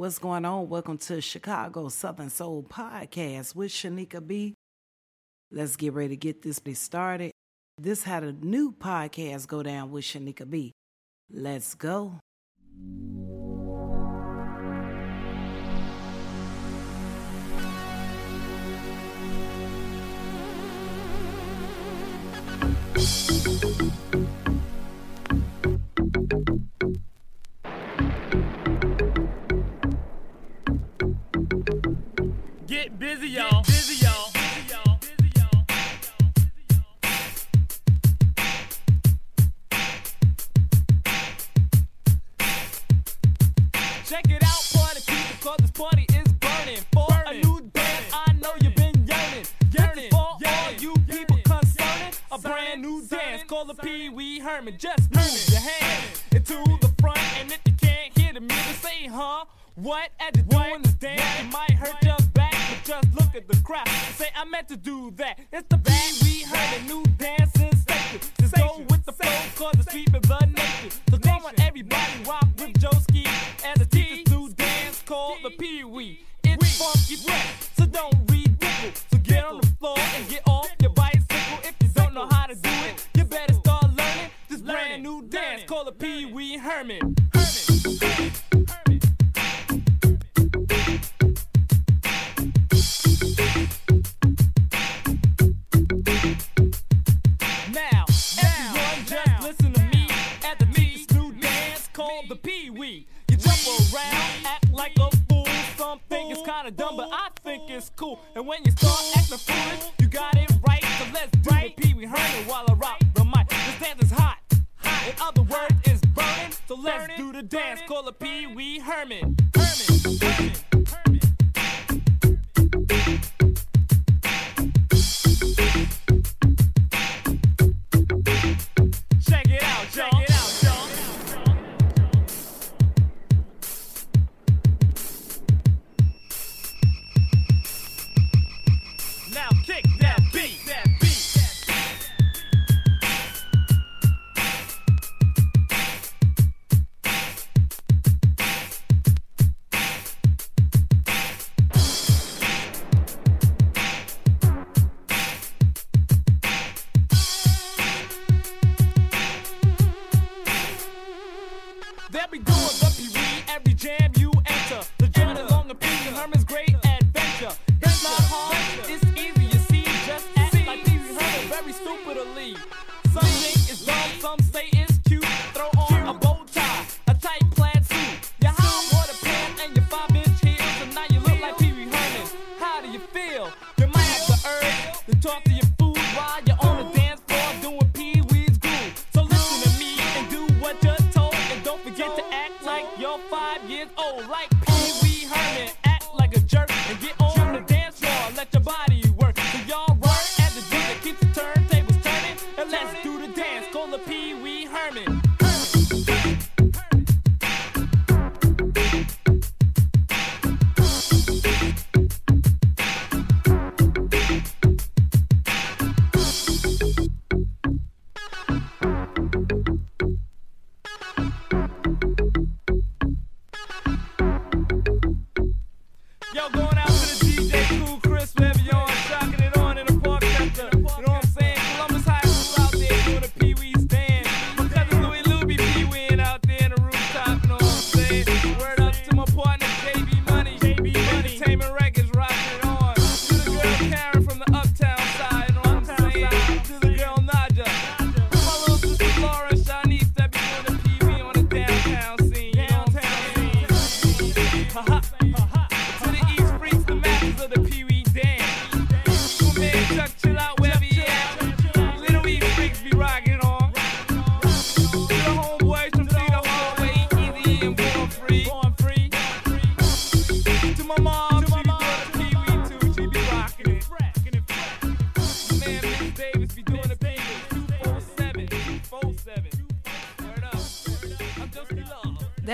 What's going on? Welcome to Chicago Southern Soul Podcast with Shanika B. Let's get ready to get this be started. This had a new podcast go down with Shanika B. Let's go. Get busy, y'all. Get busy, y'all. Check it out, party people, cause this party is burning. For burning, a new dance, I know you've been yearning. Yearning, for all you people concerning. A brand new dance called the Pee Wee Herman. Just move your hands into the front, and if you can't hear the music, say, huh? What? At the doing this dance, you might at the crowd say I meant to do that. It's the bad we heard a new dumb, but I think it's cool. And when you start acting foolish, you got it right. So let's do right. the Pee Wee Herman while I rock the mic. This dance is hot. hot. In other words, it's burning. So let's do the dance. Call a Pee Wee Herman. Herman. Herman. Herman. you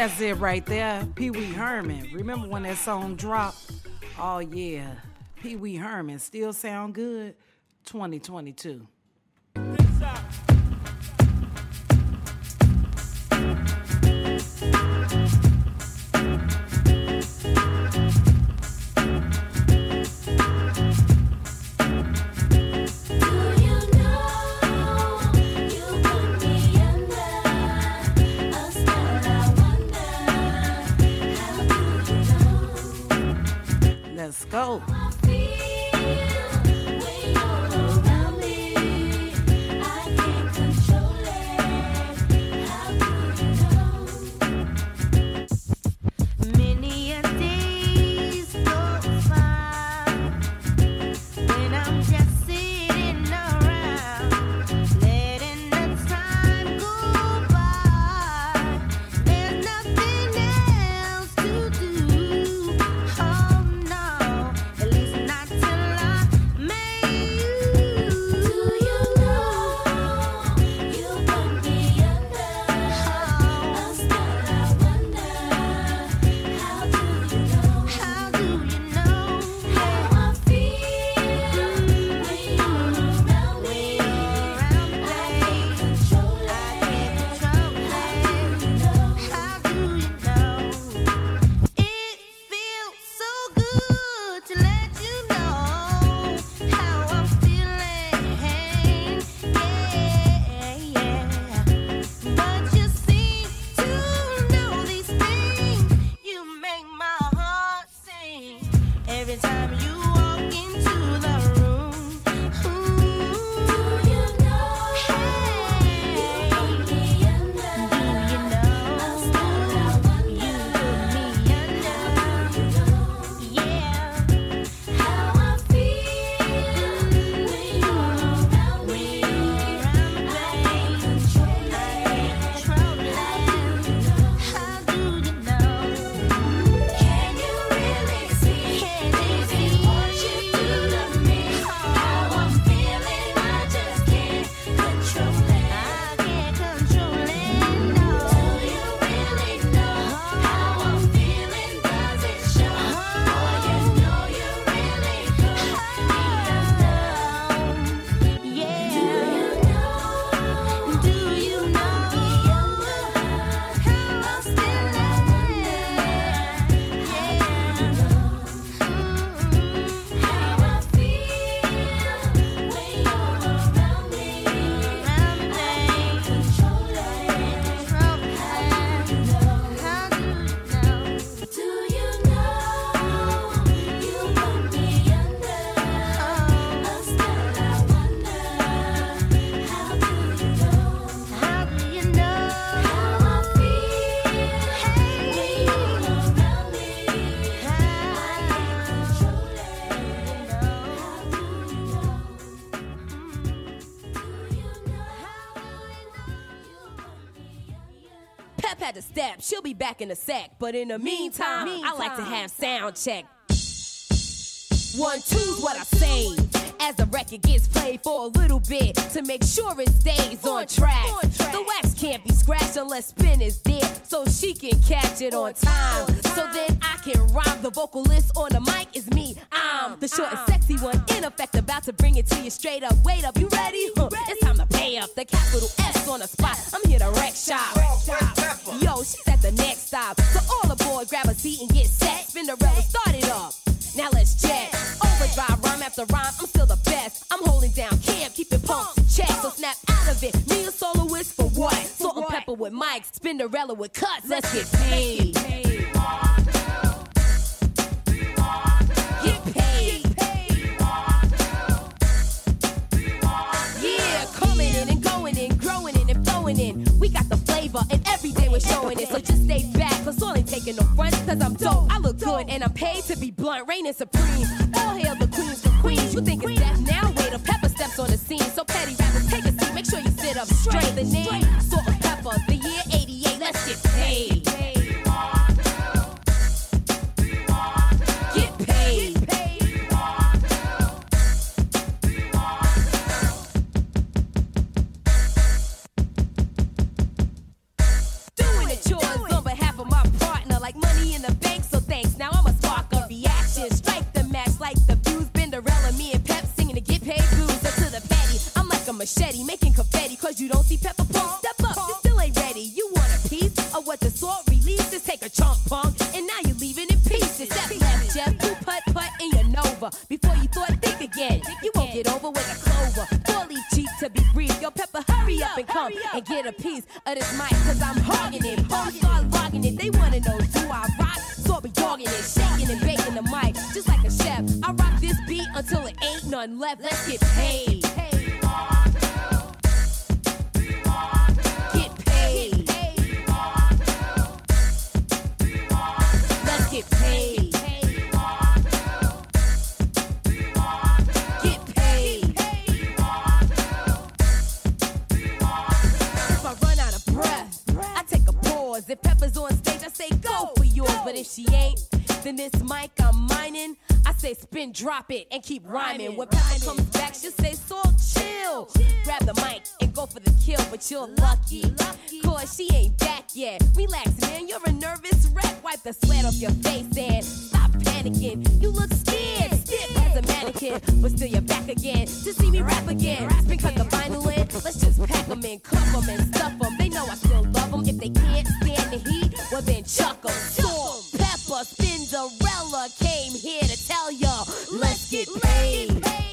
That's it right there. Pee Wee Herman. Remember when that song dropped? Oh, yeah. Pee Wee Herman still sound good 2022. Be back in a sec. But in the meantime, I like to have sound check. One, two's what I say. As the record gets played for a little bit to make sure it stays on track. The wax can't be scratched unless spin is there, so she can catch it on time. So then I can rhyme. The vocalist on the mic is me. I'm the short and sexy one, in effect, about to bring it to you straight up. Wait up, you ready? Huh, It's time to pay up. The capital S on the spot. I'm here to wreck shop. Yo, she's at the next stop. So all aboard, grab a seat and get set. Spinderella started up. Now let's jet. Overdrive, rhyme after rhyme, I'm still the best. I'm holding down camp, keeping pumps in check. So snap out of it. Me a soloist for what? Salt-N-Pepa with mics, Spinderella with cuts. Let's get paid. Get paid. Yeah, coming in and going in, growing in and flowing in. We got the flavor and every day we're showing it. So just stay all ain't taking no front. Cause I'm dope, I look good, and I'm paid to be blunt, reigning supreme. All hail the queens for queens. You think it's death now? Wait, a Pepa steps on the scene. So petty rappers, take a seat, make sure you sit up straight. The name, If Pepa's on stage, I say go for yours. But if she ain't, then this mic I'm mining. I say spin, drop it, and keep rhyming. When Pepper comes back, she'll say salt, chill. Grab the mic and go for the kill, but you're lucky. Cause she ain't back yet. Relax, man, you're a nervous wreck. Wipe the sweat off your face and panicking. You look scared, stiff as a mannequin. But still, you're back again to see me rap again. Spin cut the vinyl in. Let's just pack them in, cuff them and stuff them. They know I still love them. If they can't stand the heat, well then chuck them. Storm, Pepa, Spinderella came here to tell ya, let's get paid.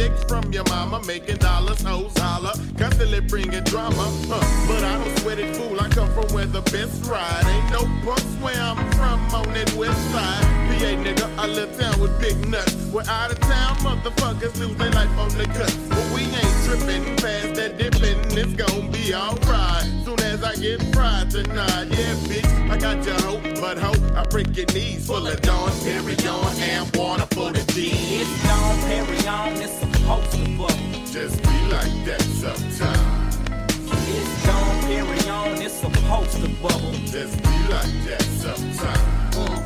Checks from your mama, making dollars, hoes holler, constantly bringing drama. Uh, but I don't sweat it, fool. I come from where the best ride. Ain't no punks where I'm from on that west side. PA nigga, a little town with big nuts. Where out of town motherfuckers lose their life on the cut. But we ain't tripping past that dipping. It's gon' be alright. Soon as I get fried tonight, yeah, bitch, I got your hoe, but hoe, I break your knees full of Dawn, Perignon, and water for the G. It's Dom Perignon, it's supposed to bubble. Just be like that sometimes. It's Dom Perignon, it's supposed to bubble. Just be like that sometimes. Uh,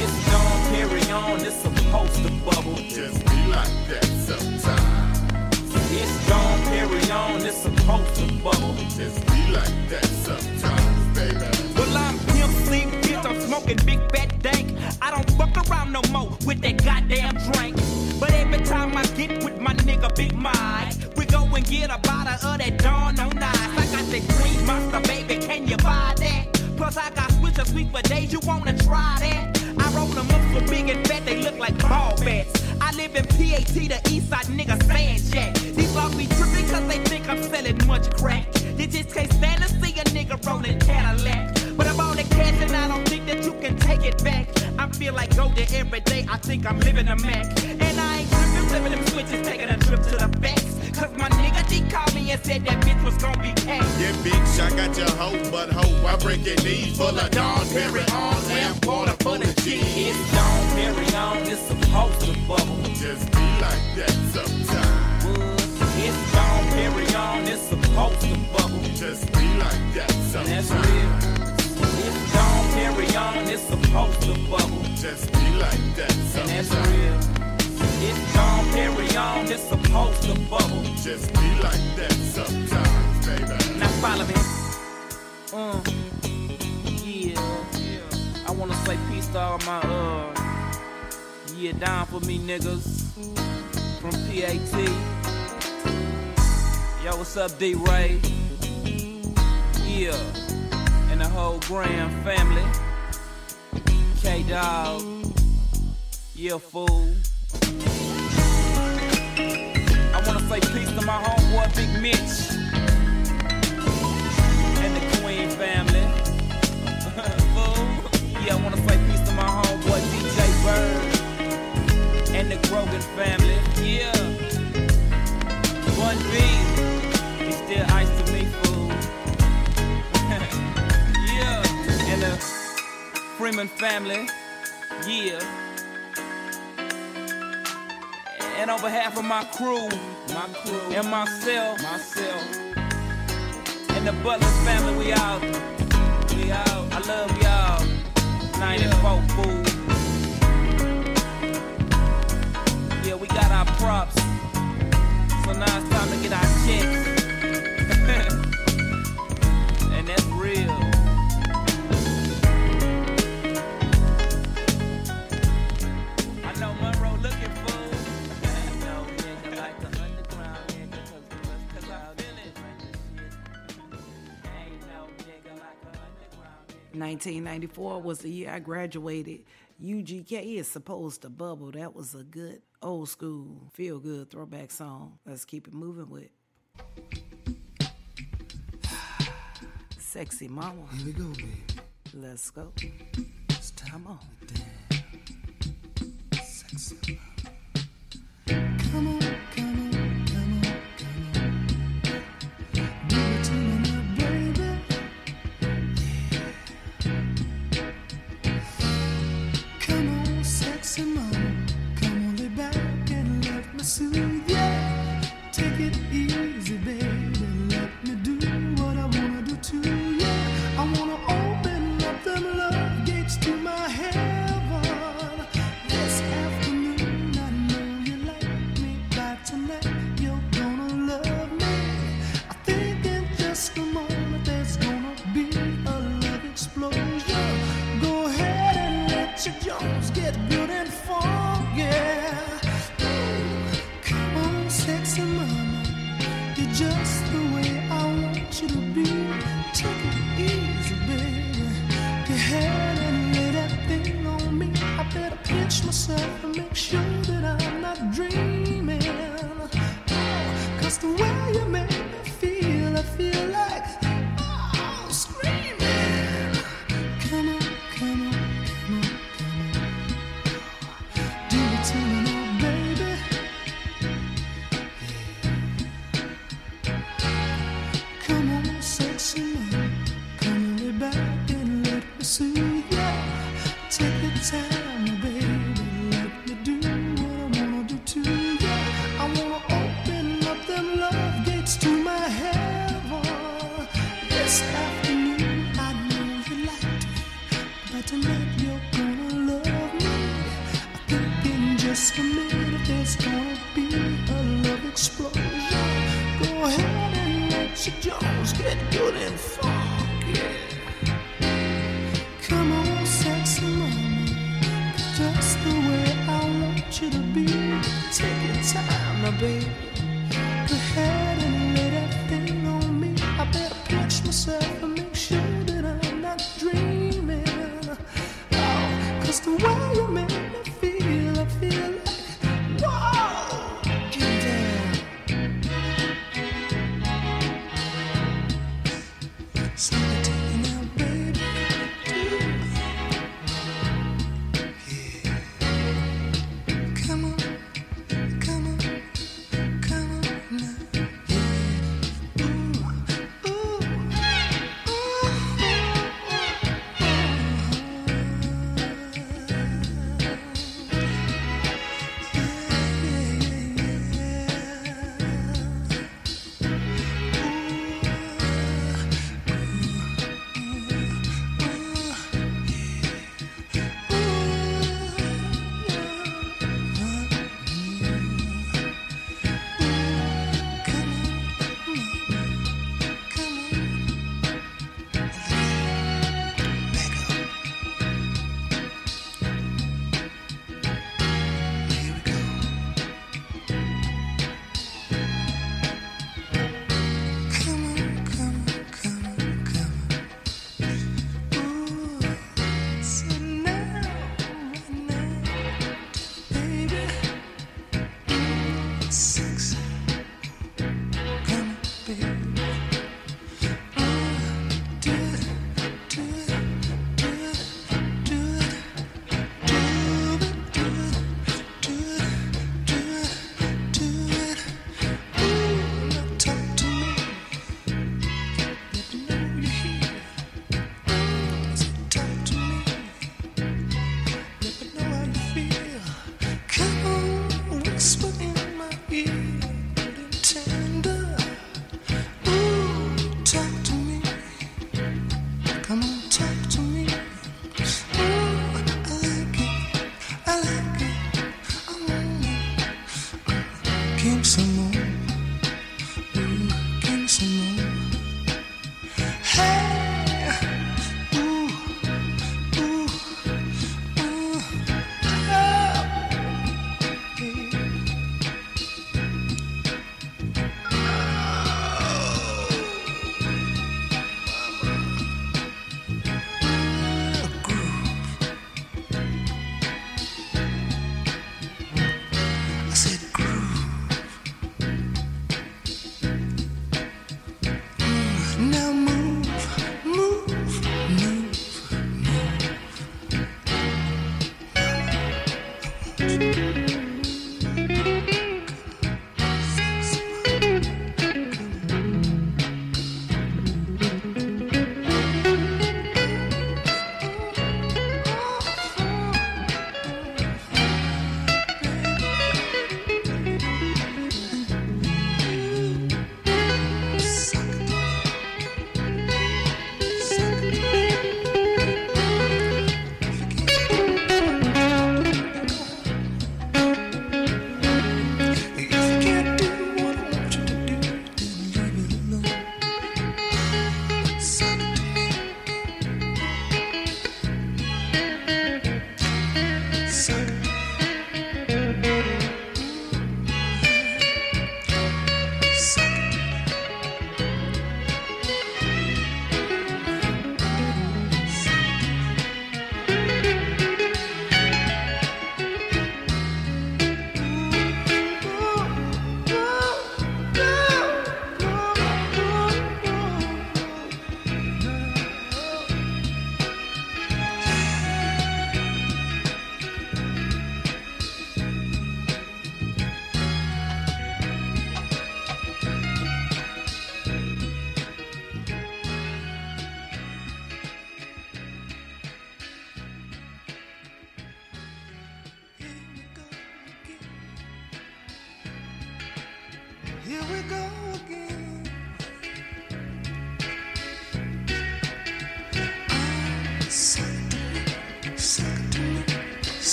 It's Dom Perignon, it's supposed to bubble. Just be like that sometimes. It's Dom carry on, it's supposed to bubble. Just be like that sometimes, baby. Well, I'm Pimp C, bitch, I'm smoking big fat dank. I don't fuck around no more with that goddamn drink. But every time I get with my nigga Big Mike, we go and get a bottle of that Dawn on ice. I got that green monster, baby, can you buy that? Plus I got switches sweet for days, you wanna try that? I roll them up so big and fat, they look like ball bats. Live in PAT, the east side nigga jack. These all be tripping cause they think I'm selling much crack. They just can't stand to see a nigga rolling Cadillac. But I'm on the cash and I don't think that you can take it back. I feel like golden every day, I think I'm living a Mac. And I ain't tripping, flipping them switches, taking a trip to the facts. Cause my D called me and said that bitch was gonna be cash. Yeah, bitch, I got your hoe, but hoe, I break your knees full of Dawn, Perignon, and water for the G. It's Perignon, it's supposed to bubble. Just be like that sometimes. It's Perignon, it's supposed to bubble. Just be like that And that's sometimes. real. It's Dawn Perignon, it's supposed to bubble. Just be like that And that's sometimes. real. It's Perignon, it's supposed to bubble. Just be like that sometimes, baby. Now follow me. Uh, yeah. I wanna say peace to all my uh, yeah, down for me niggas from PAT. Yo, what's up, D Ray? Yeah, and the whole Grand family. K Dog. Yeah, fool. I wanna say peace to my homeboy Big Mitch and the Queen family. yeah, I wanna say peace to my homeboy DJ Bird and the Grogan family. Yeah, One B, he's still ice to me, fool. yeah, and the Freeman family. Yeah. And on behalf of my crew, my crew and myself, myself, and the Butler family, we out. We out. I love y'all. 94 food. Yeah, we got our props. So now it's time to get our checks. 1994 was the year I graduated. UGK is supposed to bubble. That was a good old school feel good throwback song. Let's keep it moving with. Sexy mama. Here we go, baby. Let's go. It's time on. Damn. Sexy mama. pursue you. Take the time, baby. Let me do what I wanna do to you. I wanna open up them love gates to my heaven. This afternoon, I know you liked me, but tonight you're gonna love me. I think in just a minute there's gonna be a love explosion. Go ahead and let your jaws get good and. breathe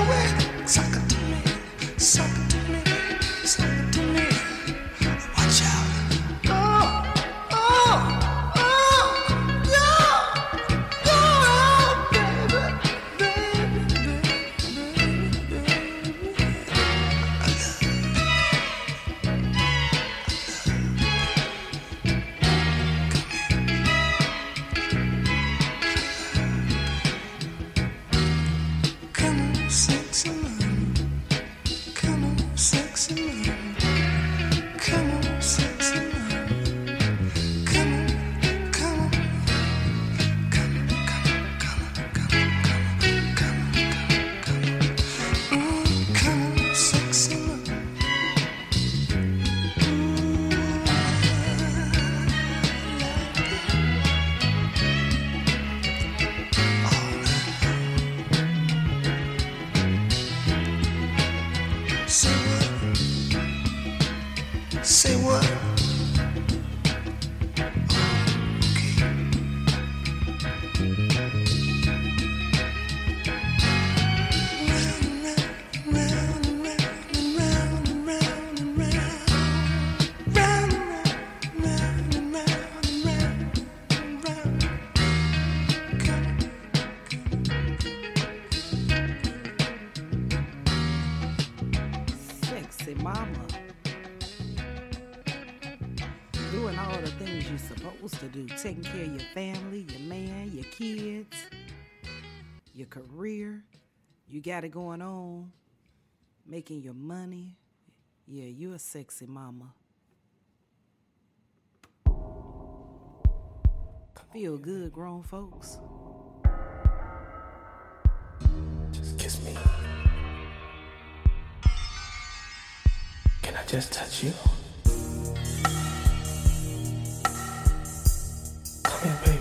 away. Suck it to me, suck it to me. your career, you got it going on, making your money. Yeah, you a sexy mama. Feel good, grown folks. Just kiss me. Can I just touch you? Come here, baby.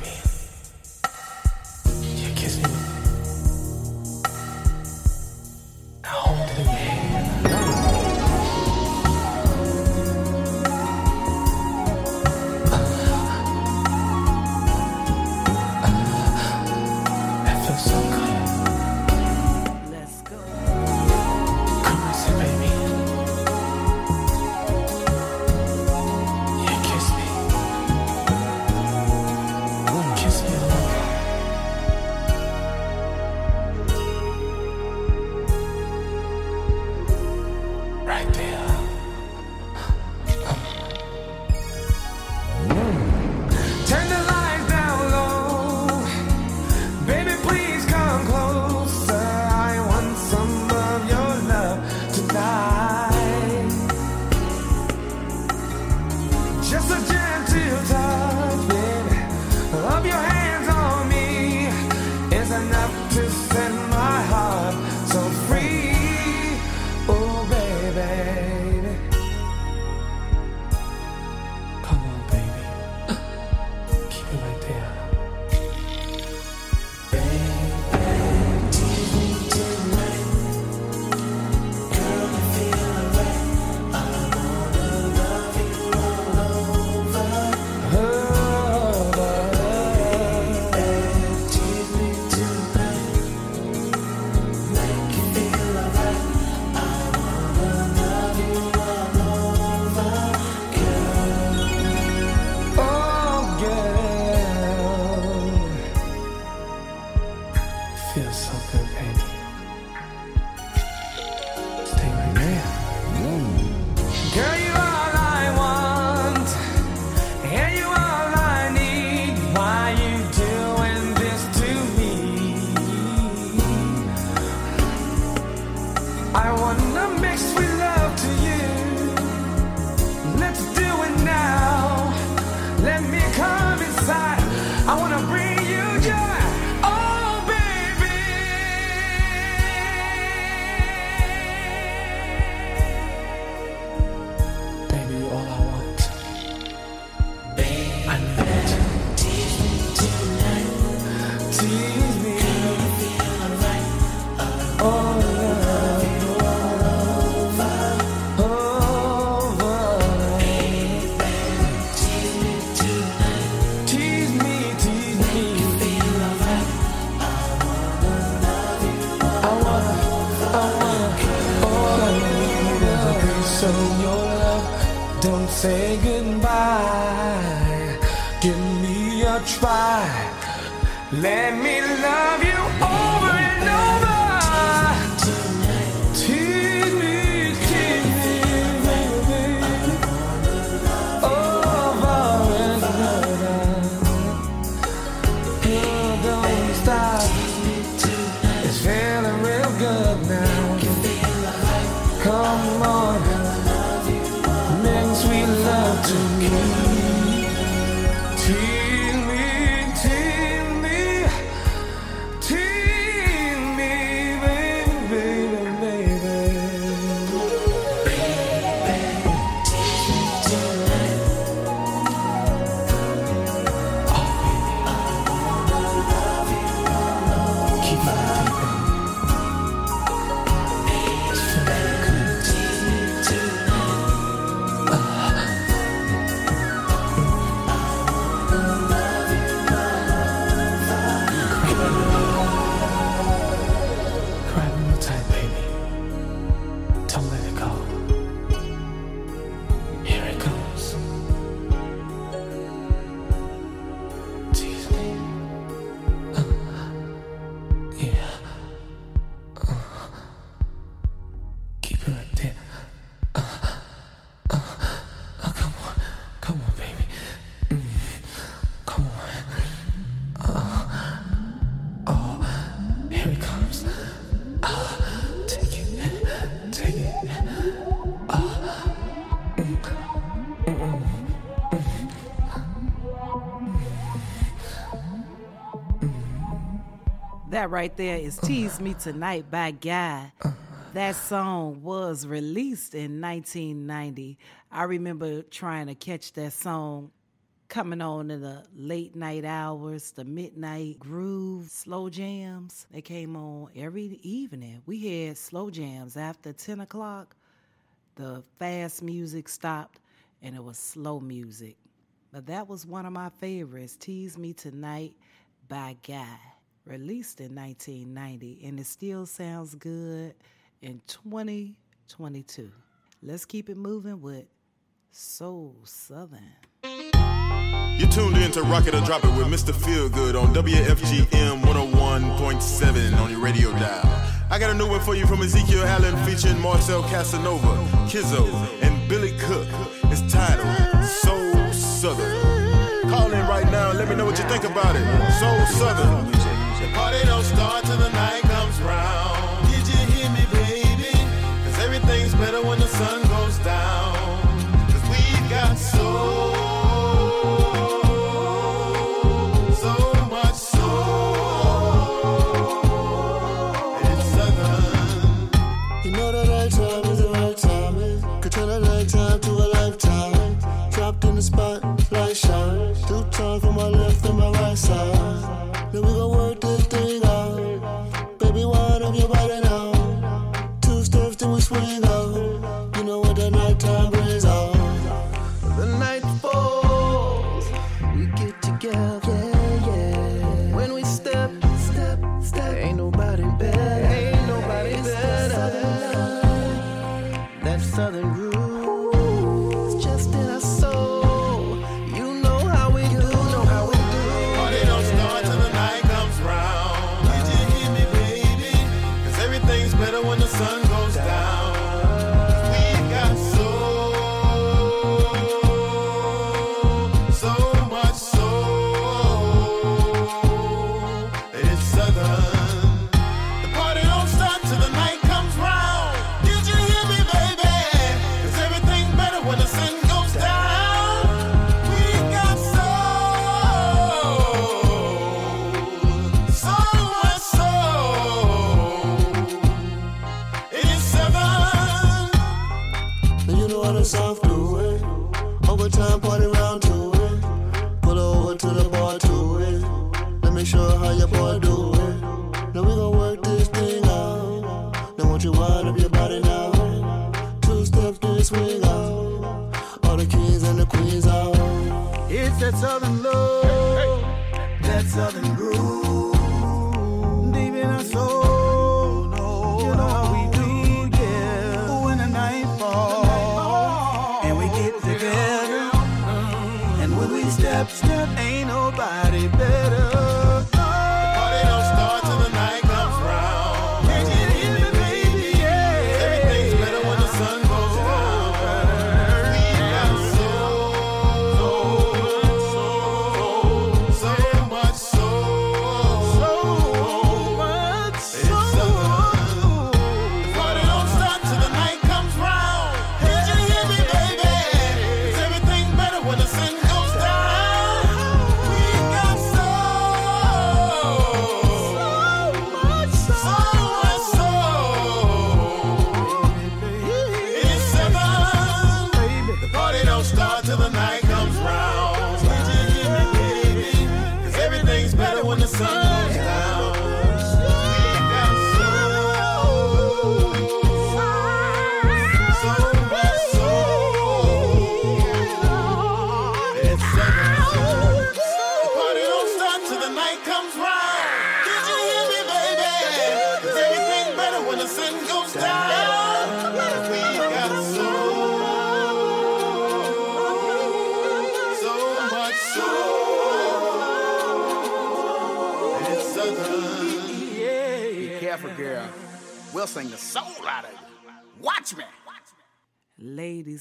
That right there is Tease Me Tonight by Guy. That song was released in 1990. I remember trying to catch that song coming on in the late night hours, the midnight groove, slow jams. They came on every evening. We had slow jams after 10 o'clock. The fast music stopped and it was slow music. But that was one of my favorites, Tease Me Tonight by Guy released in 1990 and it still sounds good in 2022. Let's keep it moving with Soul Southern. You tuned in to Rocket or Drop It with Mr. Feelgood on WFGM 101.7 on your radio dial. I got a new one for you from Ezekiel Allen featuring Marcel Casanova, Kizzo, and Billy Cook. It's titled Soul Southern. Call in right now and let me know what you think about it. Soul Southern. The party don't start till the night comes round.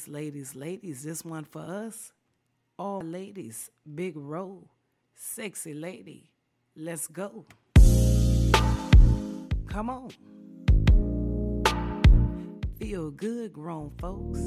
ladies, ladies, this one for us. All ladies, big roll, sexy lady, let's go. Come on. Feel good, grown folks.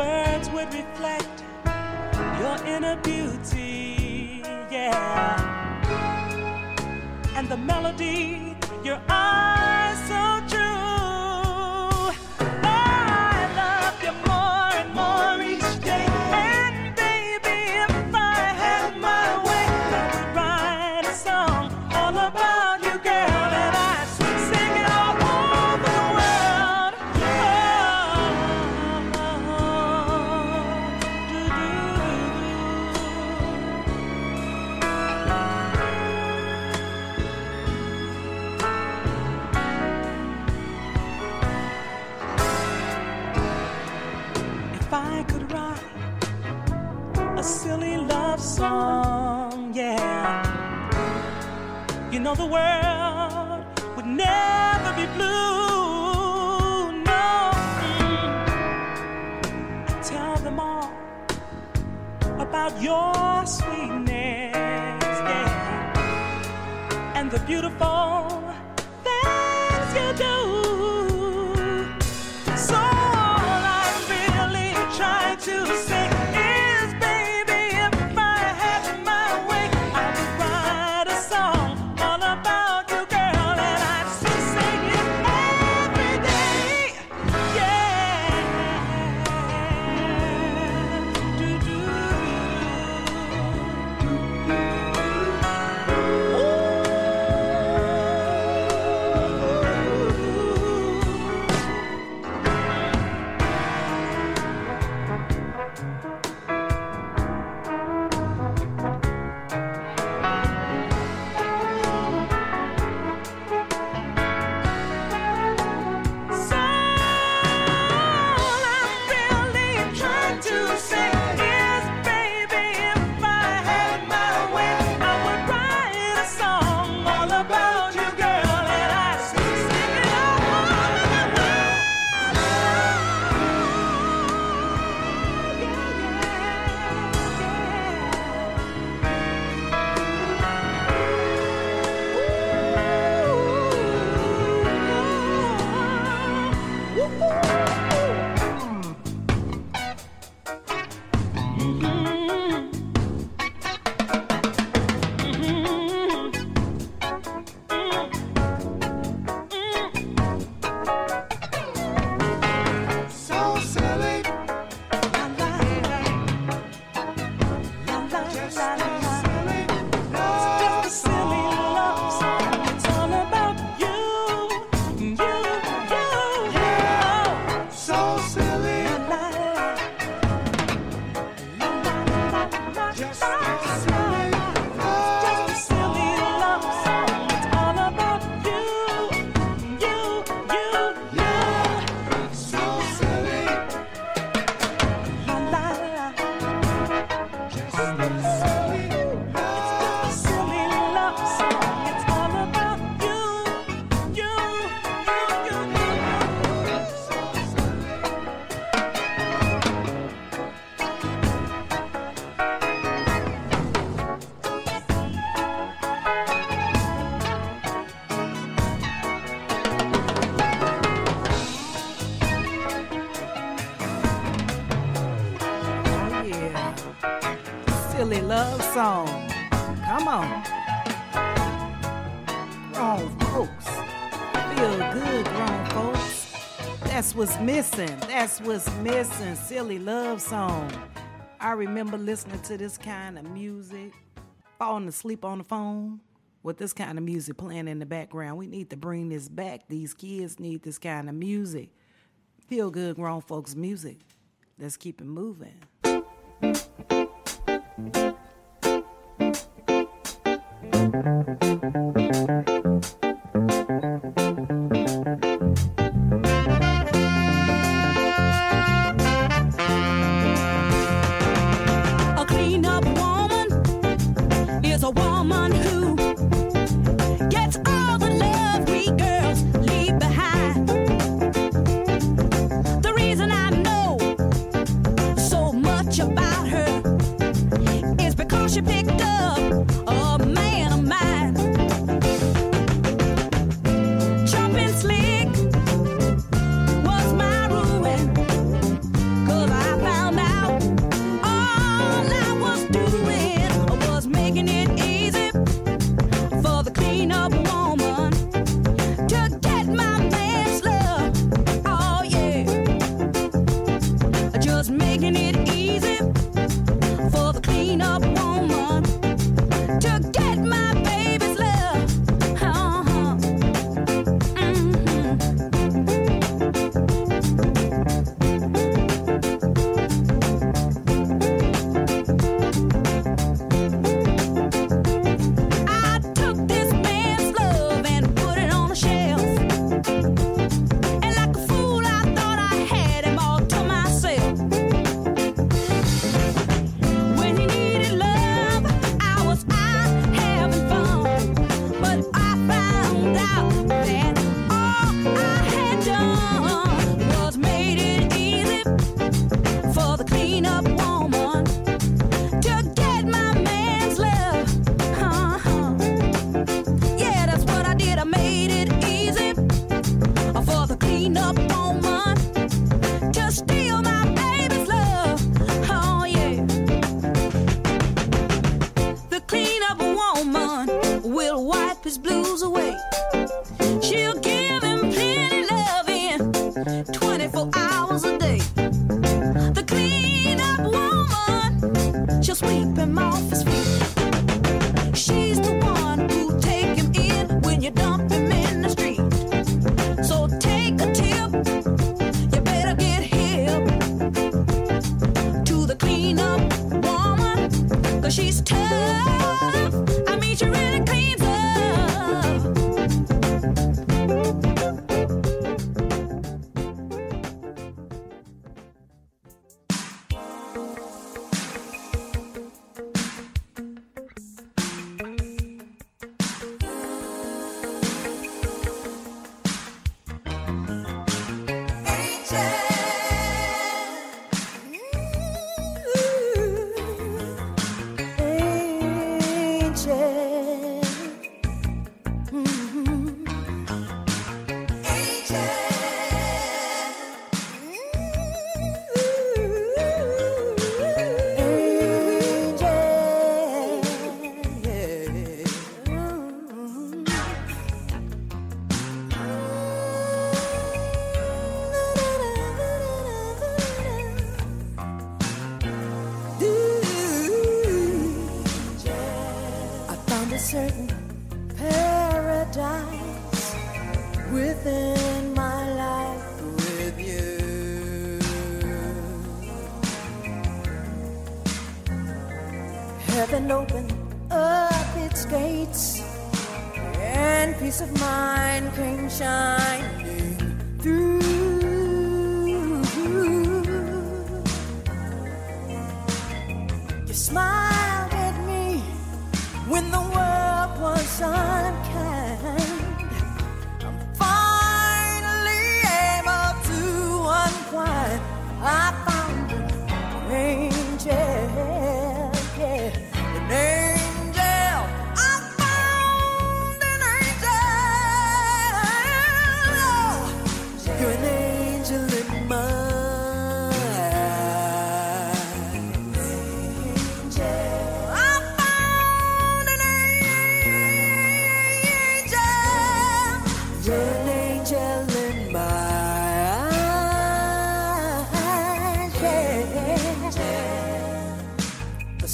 words would reflect your inner beauty, yeah. And the melody, your eyes so true. beautiful. That's what's missing. That's what's missing. Silly love song. I remember listening to this kind of music, falling asleep on the phone with this kind of music playing in the background. We need to bring this back. These kids need this kind of music. Feel good grown folks music. Let's keep it moving.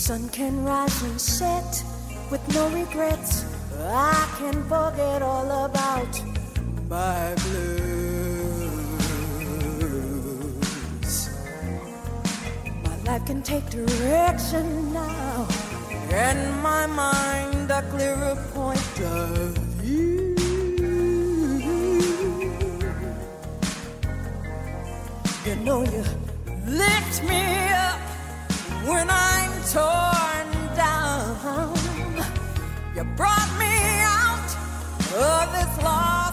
sun can rise and set with no regrets. I can forget all about my blues. My life can take direction now, and my mind a clearer point of view. You know you lift me torn down. You brought me out of this long.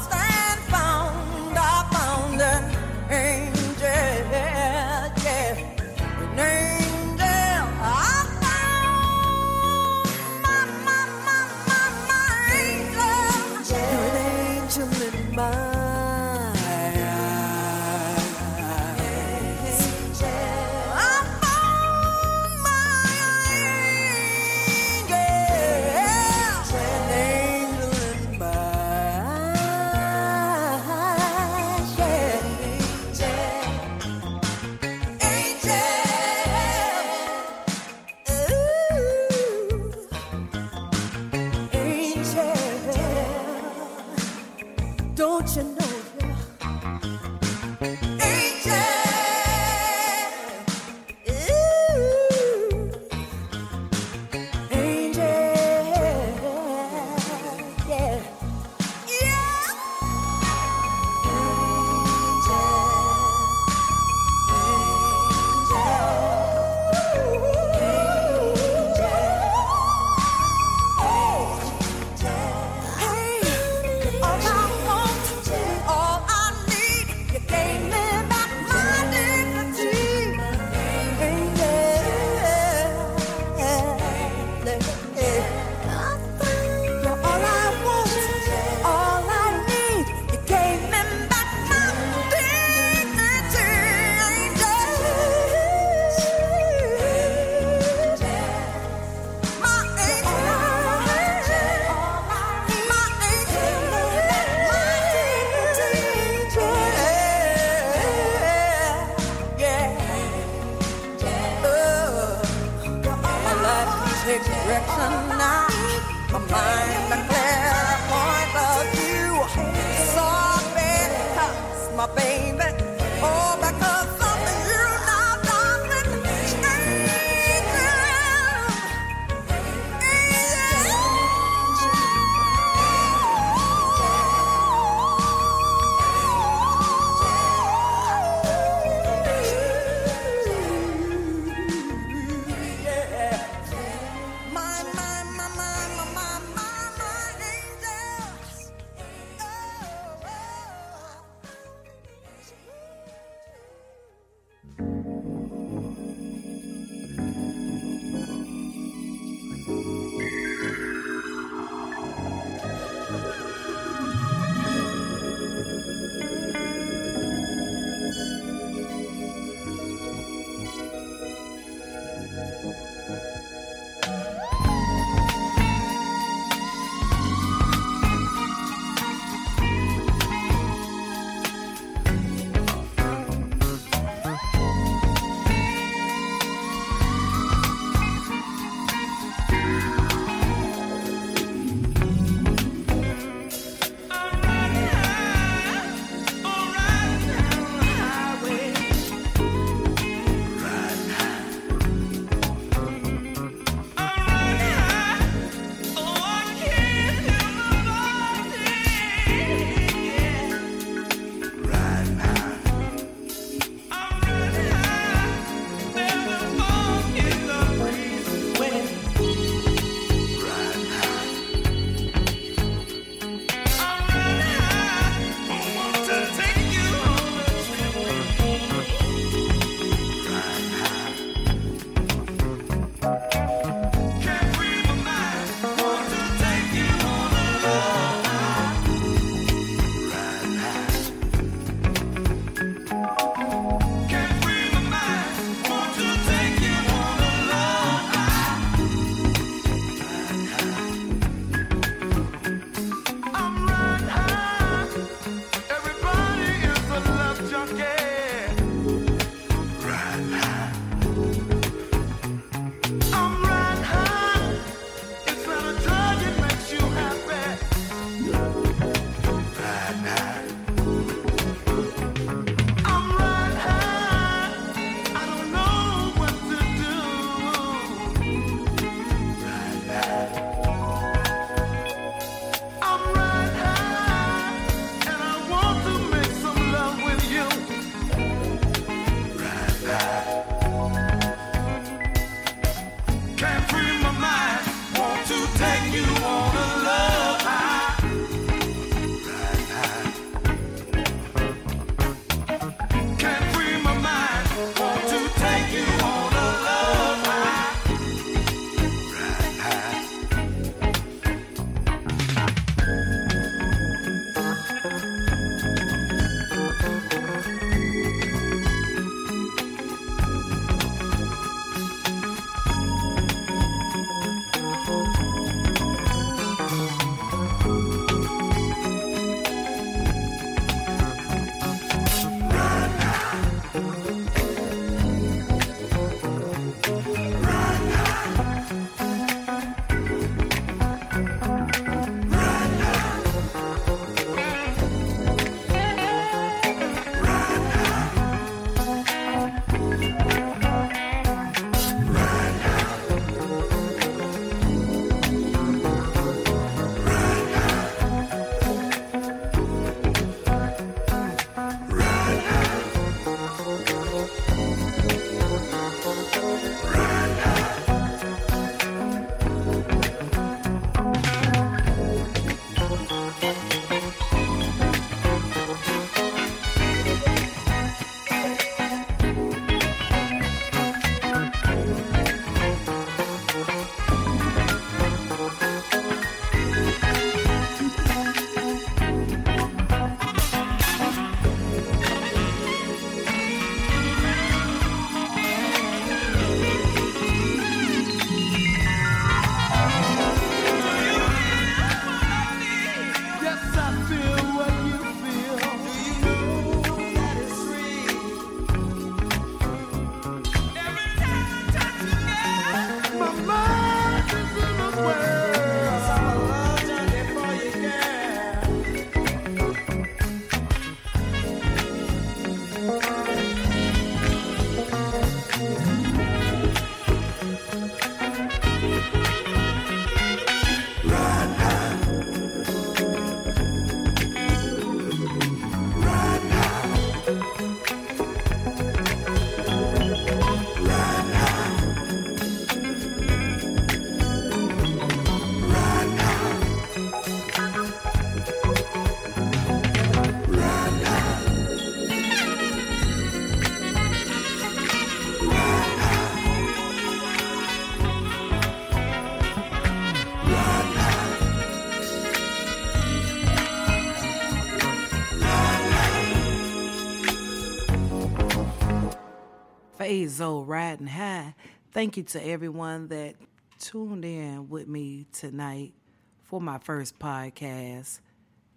Azo riding high. Thank you to everyone that tuned in with me tonight for my first podcast.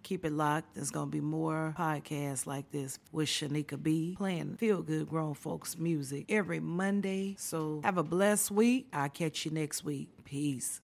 Keep it locked. There's going to be more podcasts like this with Shanika B playing feel good grown folks music every Monday. So have a blessed week. I'll catch you next week. Peace.